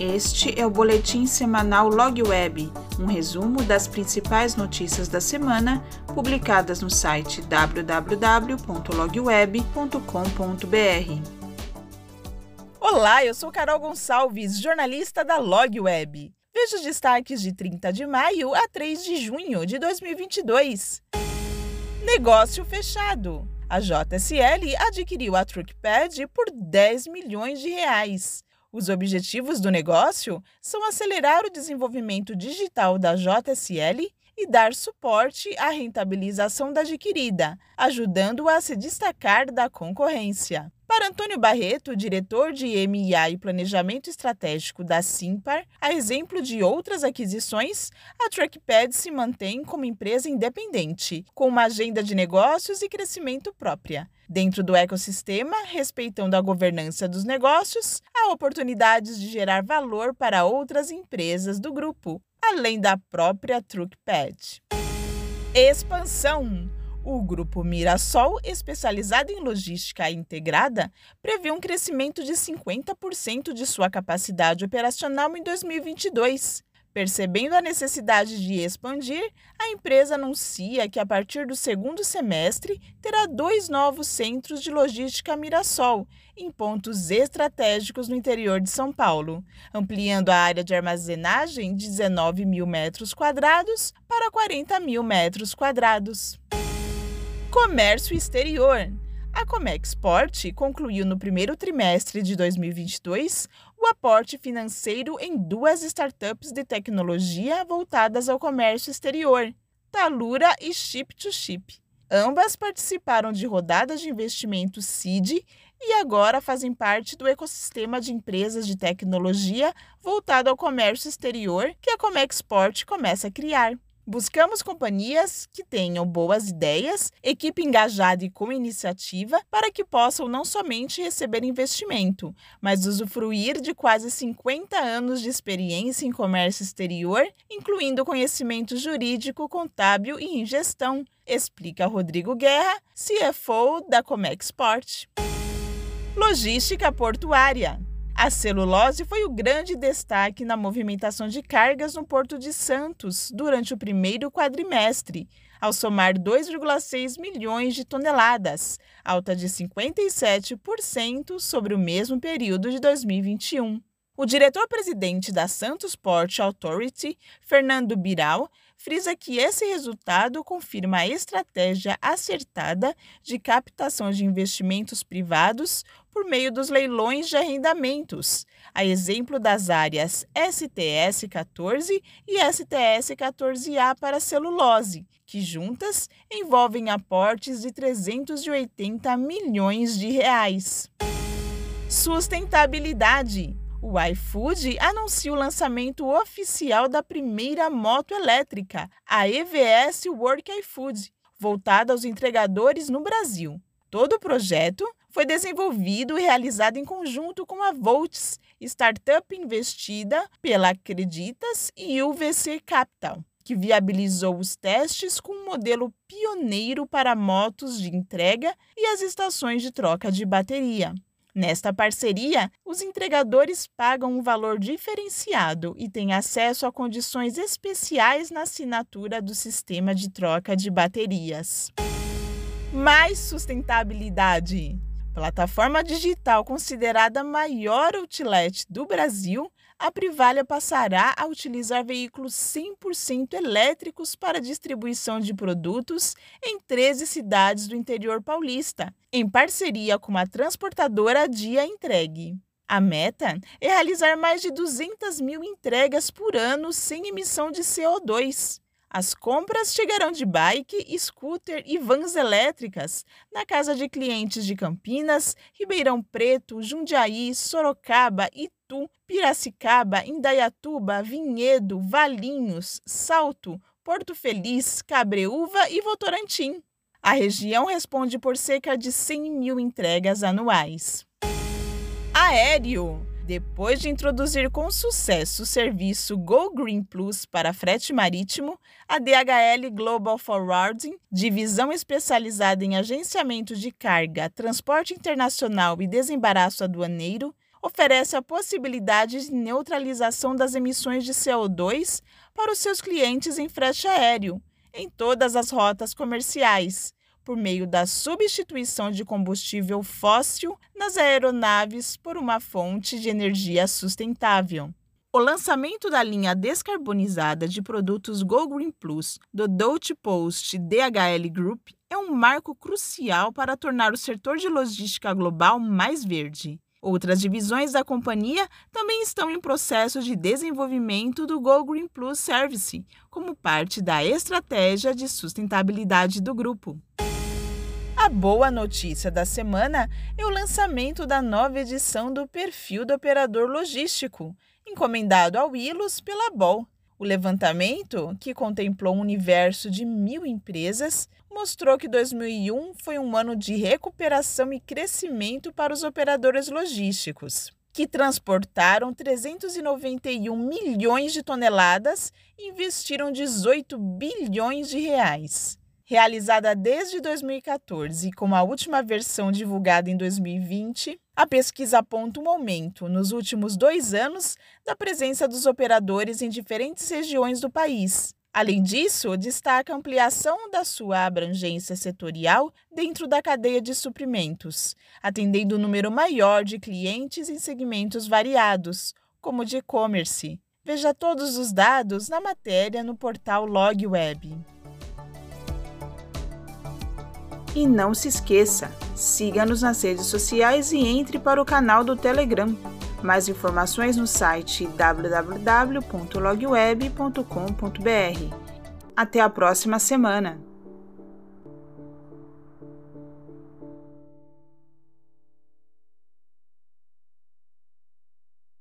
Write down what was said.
Este é o boletim semanal Log Web, um resumo das principais notícias da semana publicadas no site www.logweb.com.br. Olá, eu sou Carol Gonçalves, jornalista da Log Web. Veja os destaques de 30 de maio a 3 de junho de 2022. Negócio fechado. A JSL adquiriu a TruckPad por 10 milhões de reais. Os objetivos do negócio são acelerar o desenvolvimento digital da JSL e dar suporte à rentabilização da adquirida, ajudando-a a se destacar da concorrência. Para Antônio Barreto, diretor de MIA e Planejamento Estratégico da Simpar, a exemplo de outras aquisições, a Trackpad se mantém como empresa independente, com uma agenda de negócios e crescimento própria. Dentro do ecossistema, respeitando a governança dos negócios, há oportunidades de gerar valor para outras empresas do grupo, além da própria Truckpad. Expansão o grupo Mirassol, especializado em logística integrada, prevê um crescimento de 50% de sua capacidade operacional em 2022. Percebendo a necessidade de expandir, a empresa anuncia que a partir do segundo semestre terá dois novos centros de logística Mirassol, em pontos estratégicos no interior de São Paulo, ampliando a área de armazenagem de 19 mil metros quadrados para 40 mil metros quadrados. Comércio exterior. A Comexport concluiu no primeiro trimestre de 2022 o aporte financeiro em duas startups de tecnologia voltadas ao comércio exterior, Talura e Chip2Chip. Ambas participaram de rodadas de investimento seed e agora fazem parte do ecossistema de empresas de tecnologia voltado ao comércio exterior que a Comexport começa a criar. Buscamos companhias que tenham boas ideias, equipe engajada e com iniciativa, para que possam não somente receber investimento, mas usufruir de quase 50 anos de experiência em comércio exterior, incluindo conhecimento jurídico, contábil e em gestão, explica Rodrigo Guerra, CFO da Comexport. Logística portuária. A celulose foi o grande destaque na movimentação de cargas no Porto de Santos durante o primeiro quadrimestre, ao somar 2,6 milhões de toneladas, alta de 57% sobre o mesmo período de 2021. O diretor-presidente da Santos Port Authority, Fernando Biral, frisa que esse resultado confirma a estratégia acertada de captação de investimentos privados por meio dos leilões de arrendamentos, a exemplo das áreas STS 14 e STS 14A para celulose, que juntas envolvem aportes de 380 milhões de reais. Sustentabilidade o iFood anuncia o lançamento oficial da primeira moto elétrica, a EVS Work iFood, voltada aos entregadores no Brasil. Todo o projeto foi desenvolvido e realizado em conjunto com a Volts, startup investida pela Acreditas e UVC Capital, que viabilizou os testes com um modelo pioneiro para motos de entrega e as estações de troca de bateria. Nesta parceria, os entregadores pagam um valor diferenciado e têm acesso a condições especiais na assinatura do sistema de troca de baterias. Mais sustentabilidade. Plataforma digital considerada a maior outlet do Brasil, a Privalha passará a utilizar veículos 100% elétricos para distribuição de produtos em 13 cidades do interior paulista, em parceria com a transportadora Dia Entregue. A meta é realizar mais de 200 mil entregas por ano sem emissão de CO2. As compras chegarão de bike, scooter e vans elétricas na casa de clientes de Campinas, Ribeirão Preto, Jundiaí, Sorocaba, Itu, Piracicaba, Indaiatuba, Vinhedo, Valinhos, Salto, Porto Feliz, Cabreúva e Votorantim. A região responde por cerca de 100 mil entregas anuais. Aéreo. Depois de introduzir com sucesso o serviço Go Green Plus para frete marítimo, a DHL Global Forwarding, divisão especializada em agenciamento de carga, transporte internacional e desembaraço aduaneiro, oferece a possibilidade de neutralização das emissões de CO2 para os seus clientes em frete aéreo, em todas as rotas comerciais, por meio da substituição de combustível fóssil nas aeronaves por uma fonte de energia sustentável. O lançamento da linha descarbonizada de produtos Go Green Plus do Deutsche Post DHL Group é um marco crucial para tornar o setor de logística global mais verde. Outras divisões da companhia também estão em processo de desenvolvimento do Go Green Plus Service, como parte da estratégia de sustentabilidade do grupo. A boa notícia da semana é o lançamento da nova edição do Perfil do Operador Logístico, encomendado ao Willos pela BOL. O levantamento, que contemplou um universo de mil empresas, mostrou que 2001 foi um ano de recuperação e crescimento para os operadores logísticos, que transportaram 391 milhões de toneladas e investiram 18 bilhões de reais. Realizada desde 2014 e com a última versão divulgada em 2020, a pesquisa aponta um aumento nos últimos dois anos da presença dos operadores em diferentes regiões do país. Além disso, destaca a ampliação da sua abrangência setorial dentro da cadeia de suprimentos, atendendo um número maior de clientes em segmentos variados, como de e-commerce. Veja todos os dados na matéria no portal LogWeb. E não se esqueça, siga-nos nas redes sociais e entre para o canal do Telegram. Mais informações no site www.logweb.com.br. Até a próxima semana!